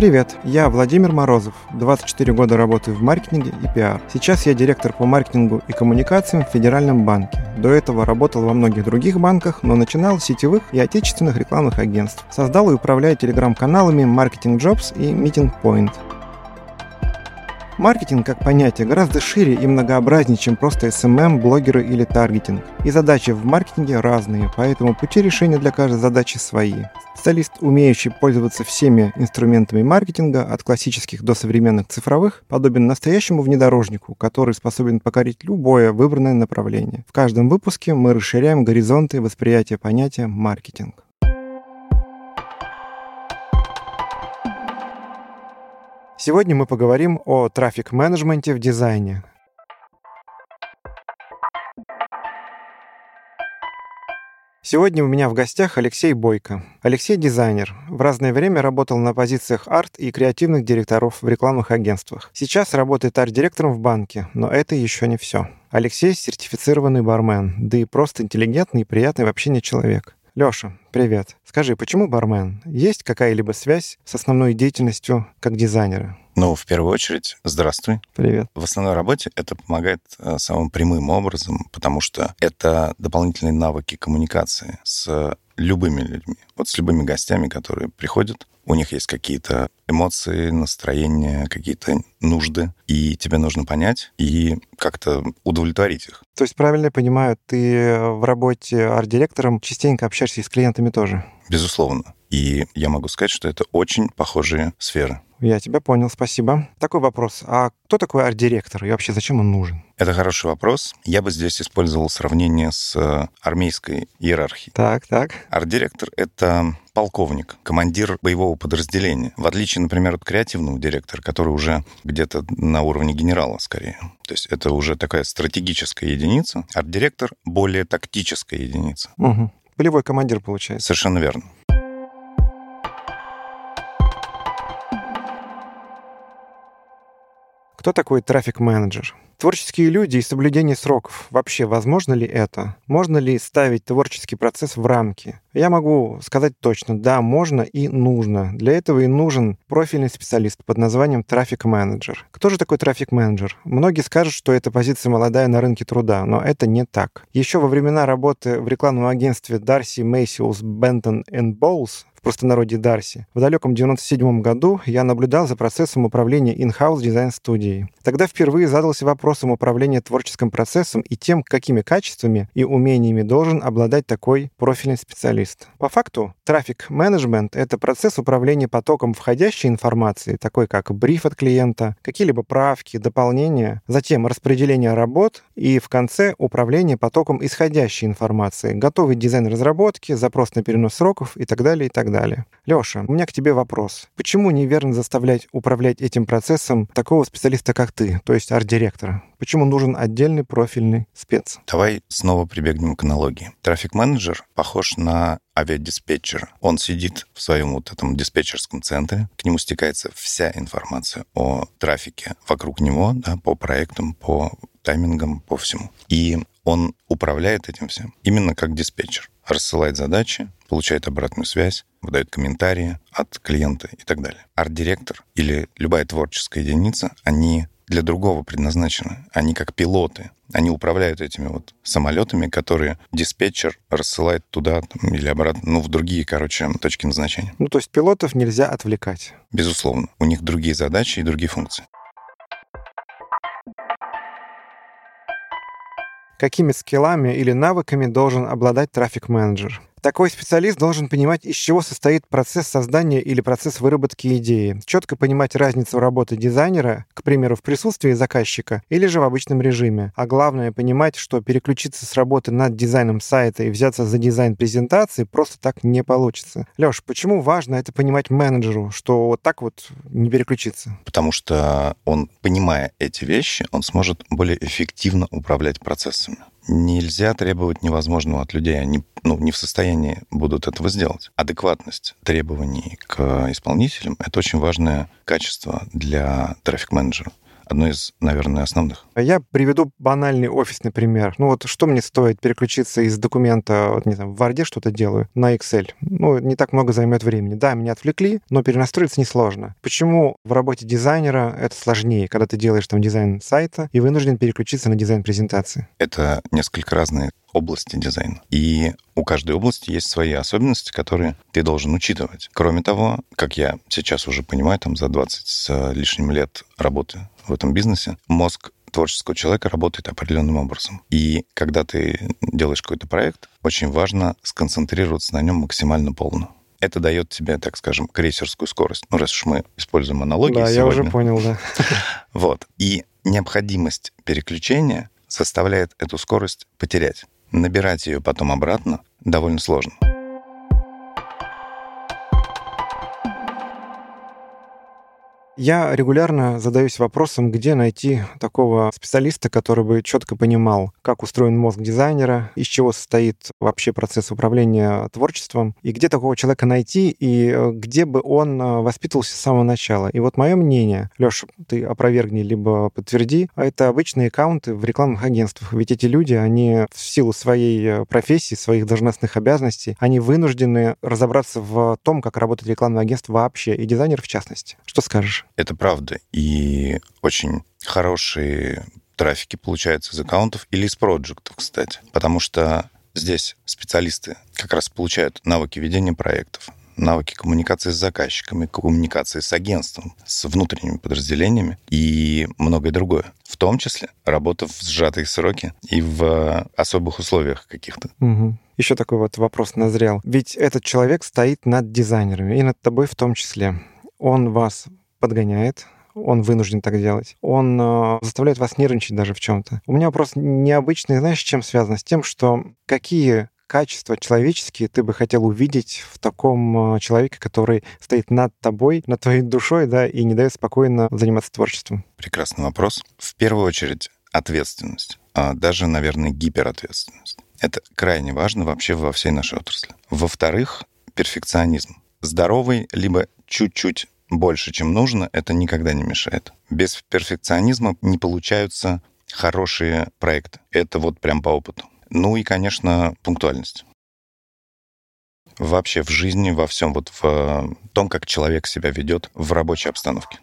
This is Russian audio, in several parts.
Привет, я Владимир Морозов, 24 года работаю в маркетинге и пиар. Сейчас я директор по маркетингу и коммуникациям в Федеральном банке. До этого работал во многих других банках, но начинал с сетевых и отечественных рекламных агентств. Создал и управляю телеграм-каналами Marketing Jobs и Meeting Point. Маркетинг как понятие гораздо шире и многообразнее, чем просто SMM, блогеры или таргетинг. И задачи в маркетинге разные, поэтому пути решения для каждой задачи свои. Специалист, умеющий пользоваться всеми инструментами маркетинга, от классических до современных цифровых, подобен настоящему внедорожнику, который способен покорить любое выбранное направление. В каждом выпуске мы расширяем горизонты восприятия понятия маркетинг. Сегодня мы поговорим о трафик-менеджменте в дизайне. Сегодня у меня в гостях Алексей Бойко. Алексей – дизайнер. В разное время работал на позициях арт и креативных директоров в рекламных агентствах. Сейчас работает арт-директором в банке, но это еще не все. Алексей – сертифицированный бармен, да и просто интеллигентный и приятный в общении человек. Лёша, привет. Скажи, почему бармен? Есть какая-либо связь с основной деятельностью как дизайнера? Ну, в первую очередь, здравствуй. Привет. В основной работе это помогает э, самым прямым образом, потому что это дополнительные навыки коммуникации с любыми людьми. Вот с любыми гостями, которые приходят, у них есть какие-то эмоции, настроения, какие-то нужды, и тебе нужно понять и как-то удовлетворить их. То есть, правильно я понимаю, ты в работе арт-директором частенько общаешься и с клиентами тоже? Безусловно. И я могу сказать, что это очень похожие сферы. Я тебя понял, спасибо. Такой вопрос. А кто такой арт-директор и вообще зачем он нужен? Это хороший вопрос. Я бы здесь использовал сравнение с э, армейской иерархией. Так, так. Арт-директор — это полковник, командир боевого подразделения. В отличие, например, от креативного директора, который уже где-то на уровне генерала скорее. То есть это уже такая стратегическая единица. Арт-директор — более тактическая единица. Угу. Полевой командир, получается. Совершенно верно. Кто такой трафик-менеджер? Творческие люди и соблюдение сроков. Вообще, возможно ли это? Можно ли ставить творческий процесс в рамки? Я могу сказать точно, да, можно и нужно. Для этого и нужен профильный специалист под названием трафик-менеджер. Кто же такой трафик-менеджер? Многие скажут, что это позиция молодая на рынке труда, но это не так. Еще во времена работы в рекламном агентстве Darcy Macy's Benton Bowles в простонародье Дарси. В далеком 97 году я наблюдал за процессом управления in-house дизайн-студией. Тогда впервые задался вопросом управления творческим процессом и тем, какими качествами и умениями должен обладать такой профильный специалист. По факту, трафик-менеджмент — это процесс управления потоком входящей информации, такой как бриф от клиента, какие-либо правки, дополнения, затем распределение работ и в конце управление потоком исходящей информации, готовый дизайн разработки, запрос на перенос сроков и так далее, и так далее. Леша, у меня к тебе вопрос. Почему неверно заставлять управлять этим процессом такого специалиста, как ты, то есть арт-директора? Почему нужен отдельный профильный спец? Давай снова прибегнем к аналогии. Трафик-менеджер похож на авиадиспетчера. Он сидит в своем вот этом диспетчерском центре, к нему стекается вся информация о трафике вокруг него, да, по проектам, по таймингам, по всему. И он управляет этим всем именно как диспетчер. Рассылает задачи, получает обратную связь, выдает комментарии от клиента и так далее. Арт-директор или любая творческая единица, они для другого предназначены. Они как пилоты. Они управляют этими вот самолетами, которые диспетчер рассылает туда там, или обратно, ну, в другие, короче, точки назначения. Ну, то есть пилотов нельзя отвлекать? Безусловно. У них другие задачи и другие функции. Какими скиллами или навыками должен обладать трафик-менеджер? Такой специалист должен понимать, из чего состоит процесс создания или процесс выработки идеи, четко понимать разницу работы дизайнера, к примеру, в присутствии заказчика или же в обычном режиме. А главное, понимать, что переключиться с работы над дизайном сайта и взяться за дизайн презентации просто так не получится. Лёш, почему важно это понимать менеджеру, что вот так вот не переключиться? Потому что он, понимая эти вещи, он сможет более эффективно управлять процессами нельзя требовать невозможного от людей. Они ну, не в состоянии будут этого сделать. Адекватность требований к исполнителям — это очень важное качество для трафик-менеджера одно из, наверное, основных. Я приведу банальный офисный пример. Ну вот что мне стоит переключиться из документа, вот, не знаю, в Word что-то делаю, на Excel? Ну, не так много займет времени. Да, меня отвлекли, но перенастроиться несложно. Почему в работе дизайнера это сложнее, когда ты делаешь там дизайн сайта и вынужден переключиться на дизайн презентации? Это несколько разные области дизайна. И у каждой области есть свои особенности, которые ты должен учитывать. Кроме того, как я сейчас уже понимаю, там за 20 с лишним лет работы в этом бизнесе, мозг творческого человека работает определенным образом. И когда ты делаешь какой-то проект, очень важно сконцентрироваться на нем максимально полно. Это дает тебе, так скажем, крейсерскую скорость. Ну, раз уж мы используем аналогии Да, сегодня. я уже понял, да. Вот. И необходимость переключения заставляет эту скорость потерять. Набирать ее потом обратно довольно сложно. Я регулярно задаюсь вопросом, где найти такого специалиста, который бы четко понимал, как устроен мозг дизайнера, из чего состоит вообще процесс управления творчеством, и где такого человека найти, и э, где бы он э, воспитывался с самого начала. И вот мое мнение, Леша, ты опровергни, либо подтверди, а это обычные аккаунты в рекламных агентствах. Ведь эти люди, они в силу своей э, профессии, своих должностных обязанностей, они вынуждены разобраться в том, как работает рекламное агентство вообще, и дизайнер в частности. Что скажешь? Это правда. И очень хорошие трафики получаются из аккаунтов или из проектов, кстати. Потому что здесь специалисты как раз получают навыки ведения проектов, навыки коммуникации с заказчиками, коммуникации с агентством, с внутренними подразделениями и многое другое. В том числе работа в сжатые сроки и в особых условиях каких-то. Угу. Еще такой вот вопрос назрел. Ведь этот человек стоит над дизайнерами, и над тобой в том числе. Он вас подгоняет, он вынужден так делать. Он э, заставляет вас нервничать даже в чем-то. У меня вопрос необычный, знаешь, чем связан? С тем, что какие качества человеческие ты бы хотел увидеть в таком э, человеке, который стоит над тобой, над твоей душой, да, и не дает спокойно заниматься творчеством? Прекрасный вопрос. В первую очередь ответственность, а даже, наверное, гиперответственность. Это крайне важно вообще во всей нашей отрасли. Во-вторых, перфекционизм. Здоровый, либо чуть-чуть больше, чем нужно, это никогда не мешает. Без перфекционизма не получаются хорошие проекты. Это вот прям по опыту. Ну и, конечно, пунктуальность. Вообще в жизни, во всем, вот в том, как человек себя ведет в рабочей обстановке.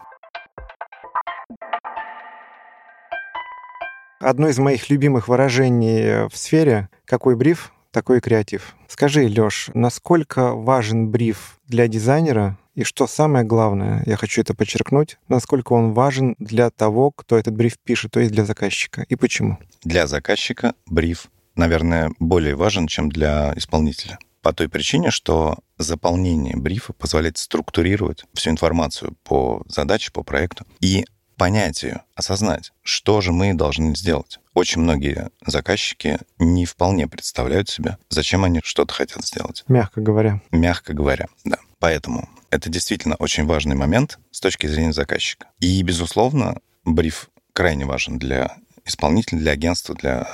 Одно из моих любимых выражений в сфере «какой бриф, такой креатив». Скажи, Лёш, насколько важен бриф для дизайнера и что самое главное, я хочу это подчеркнуть, насколько он важен для того, кто этот бриф пишет, то есть для заказчика, и почему? Для заказчика бриф, наверное, более важен, чем для исполнителя. По той причине, что заполнение брифа позволяет структурировать всю информацию по задаче, по проекту и понять ее, осознать, что же мы должны сделать. Очень многие заказчики не вполне представляют себе, зачем они что-то хотят сделать. Мягко говоря. Мягко говоря, да. Поэтому это действительно очень важный момент с точки зрения заказчика. И, безусловно, бриф крайне важен для исполнителя, для агентства, для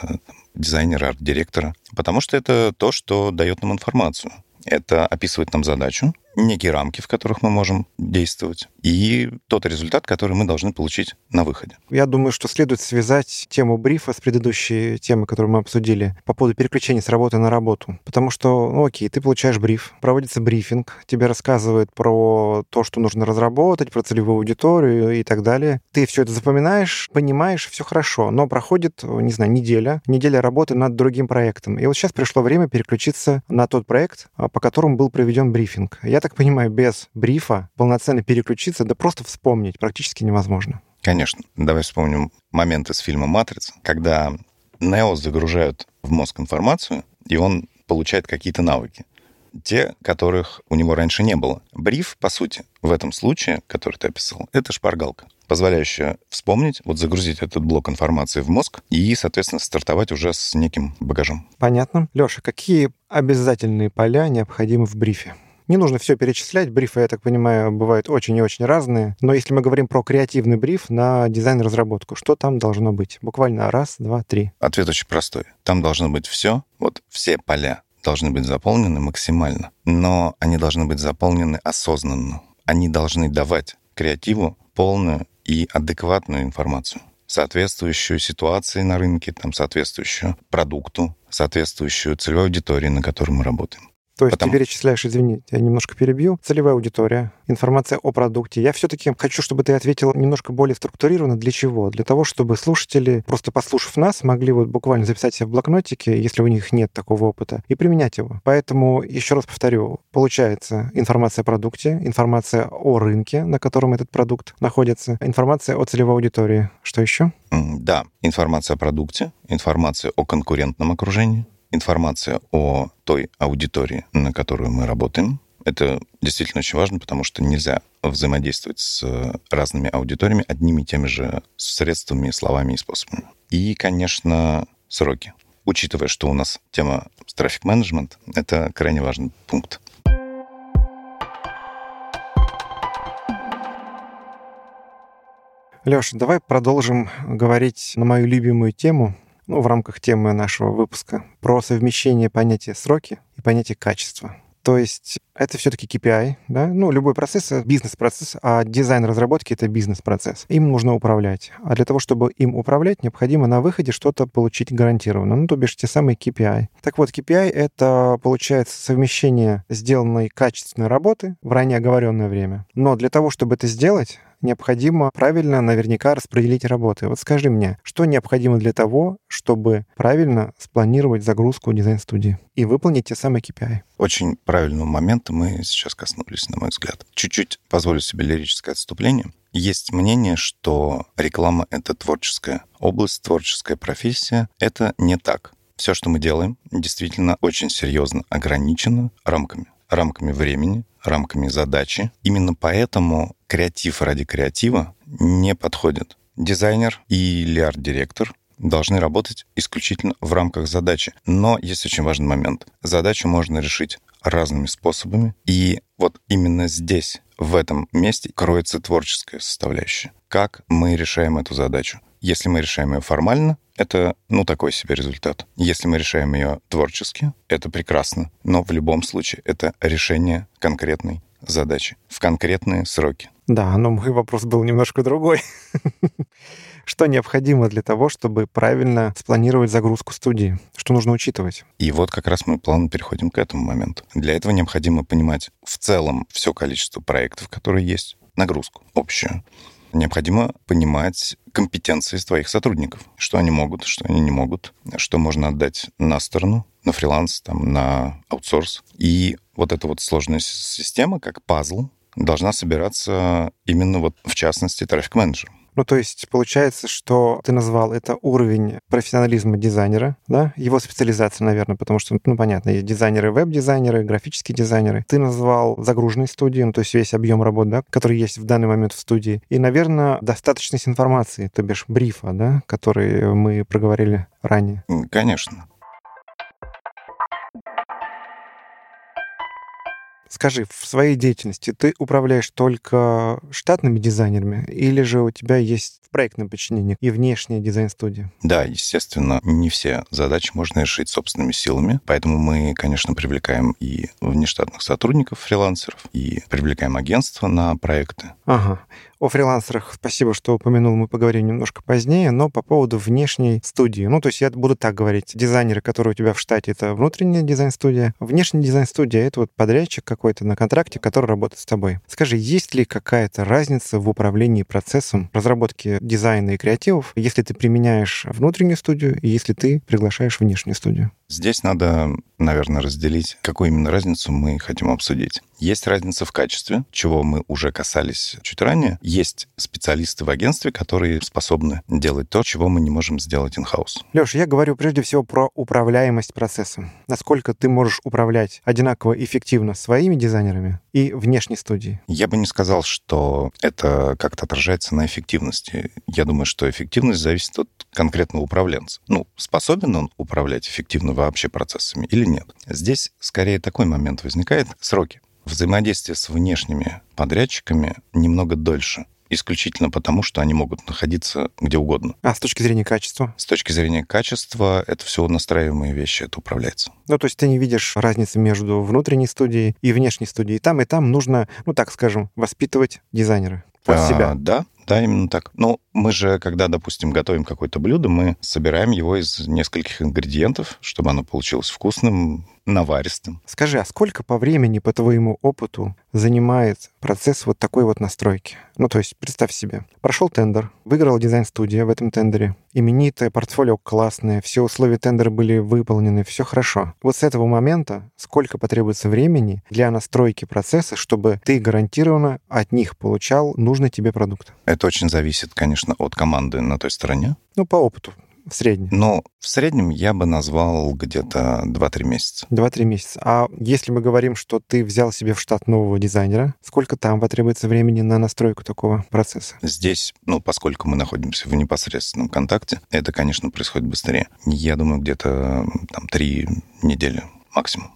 дизайнера, арт-директора, потому что это то, что дает нам информацию. Это описывает нам задачу, некие рамки, в которых мы можем действовать, и тот результат, который мы должны получить на выходе. Я думаю, что следует связать тему брифа с предыдущей темой, которую мы обсудили, по поводу переключения с работы на работу. Потому что, ну окей, ты получаешь бриф, проводится брифинг, тебе рассказывают про то, что нужно разработать, про целевую аудиторию и так далее. Ты все это запоминаешь, понимаешь, все хорошо, но проходит, не знаю, неделя, неделя работы над другим проектом. И вот сейчас пришло время переключиться на тот проект, по которому был проведен брифинг. Я так понимаю, без брифа полноценно переключиться, да просто вспомнить практически невозможно. Конечно. Давай вспомним момент из фильма «Матрица», когда Нео загружают в мозг информацию, и он получает какие-то навыки. Те, которых у него раньше не было. Бриф, по сути, в этом случае, который ты описал, это шпаргалка, позволяющая вспомнить, вот загрузить этот блок информации в мозг и, соответственно, стартовать уже с неким багажом. Понятно. Леша, какие обязательные поля необходимы в брифе? Не нужно все перечислять. Брифы, я так понимаю, бывают очень и очень разные. Но если мы говорим про креативный бриф на дизайн-разработку, что там должно быть? Буквально раз, два, три. Ответ очень простой. Там должно быть все, вот все поля должны быть заполнены максимально, но они должны быть заполнены осознанно. Они должны давать креативу полную и адекватную информацию, соответствующую ситуации на рынке, там, соответствующую продукту, соответствующую целевой аудитории, на которой мы работаем. То есть Потому... ты перечисляешь, извини, я немножко перебью, целевая аудитория, информация о продукте. Я все-таки хочу, чтобы ты ответил немножко более структурированно. Для чего? Для того, чтобы слушатели, просто послушав нас, могли вот буквально записать себе в блокнотике, если у них нет такого опыта, и применять его. Поэтому, еще раз повторю, получается информация о продукте, информация о рынке, на котором этот продукт находится, информация о целевой аудитории. Что еще? Да, информация о продукте, информация о конкурентном окружении, информация о той аудитории, на которую мы работаем. Это действительно очень важно, потому что нельзя взаимодействовать с разными аудиториями одними и теми же средствами, словами и способами. И, конечно, сроки. Учитывая, что у нас тема трафик-менеджмент, это крайне важный пункт. Леша, давай продолжим говорить на мою любимую тему ну, в рамках темы нашего выпуска про совмещение понятия сроки и понятия качества. То есть это все-таки KPI, да? Ну, любой процесс — бизнес-процесс, а дизайн разработки — это бизнес-процесс. Им нужно управлять. А для того, чтобы им управлять, необходимо на выходе что-то получить гарантированно. Ну, то бишь те самые KPI. Так вот, KPI — это, получается, совмещение сделанной качественной работы в ранее оговоренное время. Но для того, чтобы это сделать, необходимо правильно наверняка распределить работы. Вот скажи мне, что необходимо для того, чтобы правильно спланировать загрузку дизайн-студии и выполнить те самые KPI? Очень правильного момента мы сейчас коснулись, на мой взгляд. Чуть-чуть позволю себе лирическое отступление. Есть мнение, что реклама — это творческая область, творческая профессия. Это не так. Все, что мы делаем, действительно очень серьезно ограничено рамками. Рамками времени, рамками задачи. Именно поэтому креатив ради креатива не подходит. Дизайнер или арт-директор должны работать исключительно в рамках задачи. Но есть очень важный момент. Задачу можно решить разными способами. И вот именно здесь, в этом месте, кроется творческая составляющая. Как мы решаем эту задачу? Если мы решаем ее формально, это, ну, такой себе результат. Если мы решаем ее творчески, это прекрасно. Но в любом случае это решение конкретной задачи в конкретные сроки. Да, но мой вопрос был немножко другой. Что необходимо для того, чтобы правильно спланировать загрузку студии? Что нужно учитывать? И вот как раз мы плавно переходим к этому моменту. Для этого необходимо понимать в целом все количество проектов, которые есть, нагрузку общую необходимо понимать компетенции твоих сотрудников, что они могут, что они не могут, что можно отдать на сторону, на фриланс, там, на аутсорс. И вот эта вот сложная система, как пазл, должна собираться именно вот в частности трафик-менеджером. Ну, то есть получается, что ты назвал это уровень профессионализма дизайнера, да, его специализация, наверное, потому что, ну, понятно, есть дизайнеры, веб-дизайнеры, графические дизайнеры. Ты назвал загруженной студии, ну, то есть весь объем работ, да, который есть в данный момент в студии. И, наверное, достаточность информации, то бишь брифа, да, который мы проговорили ранее. Конечно. Скажи, в своей деятельности ты управляешь только штатными дизайнерами или же у тебя есть в проектном подчинении и внешняя дизайн-студия? Да, естественно, не все задачи можно решить собственными силами, поэтому мы, конечно, привлекаем и внештатных сотрудников, фрилансеров, и привлекаем агентства на проекты. Ага. О фрилансерах спасибо, что упомянул, мы поговорим немножко позднее, но по поводу внешней студии. Ну, то есть я буду так говорить. Дизайнеры, которые у тебя в штате, это внутренняя дизайн-студия. Внешняя дизайн-студия — это вот подрядчик какой-то на контракте, который работает с тобой. Скажи, есть ли какая-то разница в управлении процессом разработки дизайна и креативов, если ты применяешь внутреннюю студию и если ты приглашаешь внешнюю студию? Здесь надо, наверное, разделить, какую именно разницу мы хотим обсудить. Есть разница в качестве, чего мы уже касались чуть ранее. Есть специалисты в агентстве, которые способны делать то, чего мы не можем сделать in-house. Леш, я говорю прежде всего про управляемость процессом. Насколько ты можешь управлять одинаково эффективно своими дизайнерами и внешней студией? Я бы не сказал, что это как-то отражается на эффективности. Я думаю, что эффективность зависит от конкретного управленца. Ну, способен он управлять эффективно вообще процессами или нет? Здесь скорее такой момент возникает — сроки. Взаимодействие с внешними подрядчиками немного дольше исключительно потому, что они могут находиться где угодно. А с точки зрения качества? С точки зрения качества это все настраиваемые вещи, это управляется. Ну, то есть ты не видишь разницы между внутренней студией и внешней студией. Там, и там нужно, ну так скажем, воспитывать дизайнера под а, себя. Да, Да, именно так. Ну, мы же, когда, допустим, готовим какое-то блюдо, мы собираем его из нескольких ингредиентов, чтобы оно получилось вкусным, наваристым. Скажи, а сколько по времени, по твоему опыту, занимает процесс вот такой вот настройки? Ну, то есть, представь себе, прошел тендер, выиграла дизайн-студия в этом тендере, именитое портфолио классное, все условия тендера были выполнены, все хорошо. Вот с этого момента сколько потребуется времени для настройки процесса, чтобы ты гарантированно от них получал нужный тебе продукт? Это очень зависит, конечно, от команды на той стороне. Ну, по опыту в среднем? Но в среднем я бы назвал где-то 2-3 месяца. 2-3 месяца. А если мы говорим, что ты взял себе в штат нового дизайнера, сколько там потребуется времени на настройку такого процесса? Здесь, ну, поскольку мы находимся в непосредственном контакте, это, конечно, происходит быстрее. Я думаю, где-то там 3 недели максимум.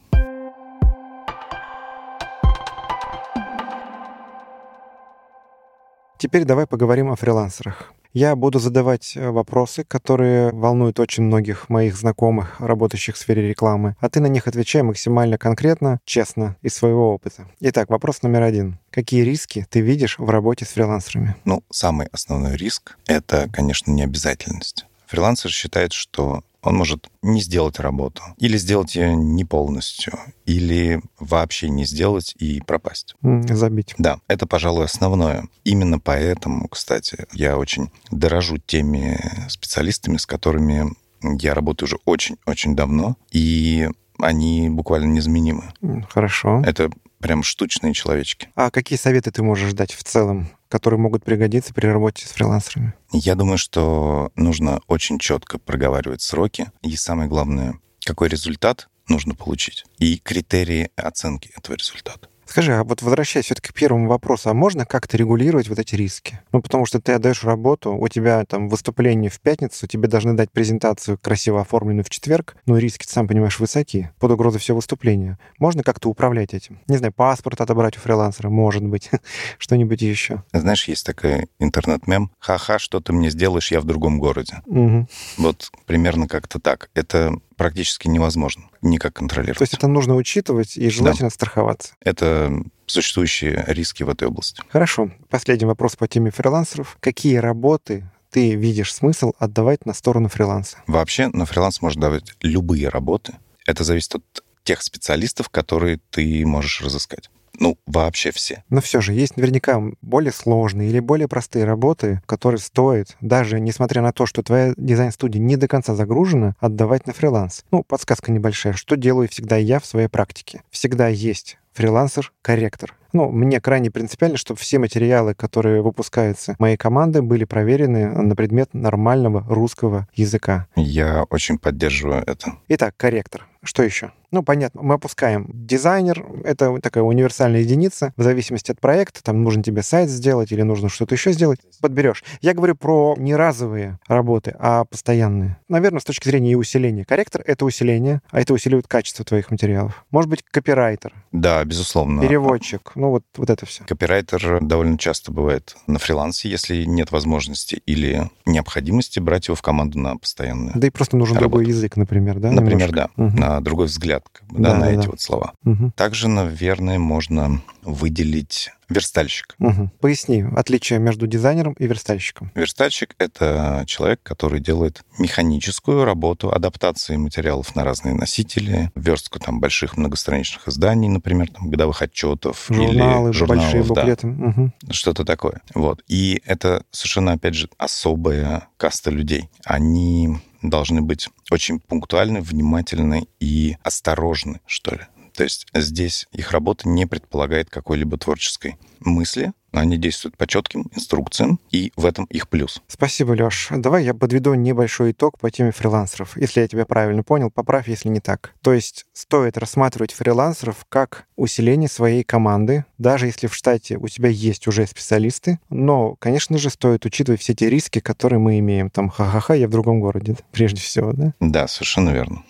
Теперь давай поговорим о фрилансерах. Я буду задавать э, вопросы, которые волнуют очень многих моих знакомых, работающих в сфере рекламы, а ты на них отвечай максимально конкретно, честно, из своего опыта. Итак, вопрос номер один. Какие риски ты видишь в работе с фрилансерами? Ну, самый основной риск — это, конечно, необязательность. Фрилансер считает, что он может не сделать работу, или сделать ее не полностью, или вообще не сделать и пропасть. Забить. Да, это, пожалуй, основное. Именно поэтому, кстати, я очень дорожу теми специалистами, с которыми я работаю уже очень-очень давно, и они буквально незаменимы. Хорошо. Это прям штучные человечки. А какие советы ты можешь дать в целом, которые могут пригодиться при работе с фрилансерами? Я думаю, что нужно очень четко проговаривать сроки. И самое главное, какой результат нужно получить. И критерии оценки этого результата. Скажи, а вот возвращаясь все-таки к первому вопросу, а можно как-то регулировать вот эти риски? Ну, потому что ты отдаешь работу, у тебя там выступление в пятницу, тебе должны дать презентацию красиво оформленную в четверг, но риски, ты сам понимаешь, высоки, под угрозой все выступления. Можно как-то управлять этим? Не знаю, паспорт отобрать у фрилансера, может быть, что-нибудь еще. Знаешь, есть такой интернет-мем, ха-ха, что ты мне сделаешь, я в другом городе. Угу. Вот примерно как-то так. Это практически невозможно никак контролировать. То есть это нужно учитывать и желательно да. страховаться. Это существующие риски в этой области. Хорошо. Последний вопрос по теме фрилансеров. Какие работы ты видишь смысл отдавать на сторону фриланса? Вообще на фриланс можно давать любые работы. Это зависит от тех специалистов, которые ты можешь разыскать. Ну, вообще все. Но все же есть наверняка более сложные или более простые работы, которые стоит, даже несмотря на то, что твоя дизайн-студия не до конца загружена, отдавать на фриланс. Ну, подсказка небольшая. Что делаю всегда я в своей практике? Всегда есть фрилансер-корректор. Ну, мне крайне принципиально, чтобы все материалы, которые выпускаются моей команды, были проверены на предмет нормального русского языка. Я очень поддерживаю это. Итак, корректор. Что еще? Ну, понятно, мы опускаем дизайнер, это такая универсальная единица, в зависимости от проекта, там нужно тебе сайт сделать или нужно что-то еще сделать, подберешь. Я говорю про не разовые работы, а постоянные. Наверное, с точки зрения и усиления. Корректор — это усиление, а это усиливает качество твоих материалов. Может быть, копирайтер. Да, безусловно. Переводчик. Ну, вот, вот это все. Копирайтер довольно часто бывает на фрилансе, если нет возможности или необходимости брать его в команду на постоянную Да и просто нужен работу. другой язык, например, да? Например, немножко? да. Угу. На другой взгляд как бы, да, да, на да, эти да. вот слова. Угу. Также, наверное, можно выделить верстальщик. Угу. Поясни отличие между дизайнером и верстальщиком. Верстальщик — это человек, который делает механическую работу адаптации материалов на разные носители, верстку там больших многостраничных изданий, например, там, годовых отчетов Журналы, или журналов. большие буклеты. Да, угу. Что-то такое. Вот. И это совершенно, опять же, особая каста людей. Они должны быть очень пунктуальны, внимательны и осторожны, что ли. То есть здесь их работа не предполагает какой-либо творческой мысли, они действуют по четким инструкциям, и в этом их плюс. Спасибо, Лёш. Давай я подведу небольшой итог по теме фрилансеров. Если я тебя правильно понял, поправь, если не так. То есть стоит рассматривать фрилансеров как усиление своей команды, даже если в штате у тебя есть уже специалисты, но, конечно же, стоит учитывать все те риски, которые мы имеем. Там, ха-ха-ха, я в другом городе, прежде всего, да? Да, совершенно верно.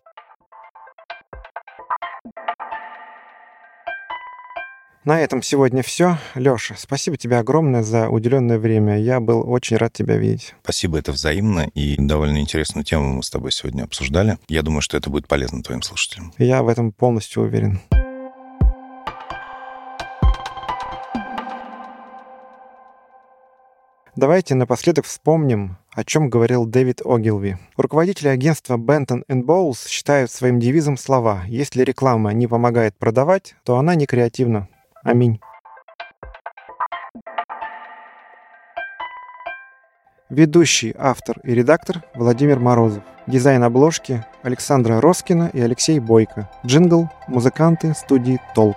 На этом сегодня все. Леша, спасибо тебе огромное за уделенное время. Я был очень рад тебя видеть. Спасибо, это взаимно. И довольно интересную тему мы с тобой сегодня обсуждали. Я думаю, что это будет полезно твоим слушателям. Я в этом полностью уверен. Давайте напоследок вспомним, о чем говорил Дэвид Огилви. Руководители агентства Benton Bowles считают своим девизом слова «Если реклама не помогает продавать, то она не креативна». Аминь. Ведущий, автор и редактор Владимир Морозов. Дизайн обложки Александра Роскина и Алексей Бойко. Джингл, музыканты студии «Толк».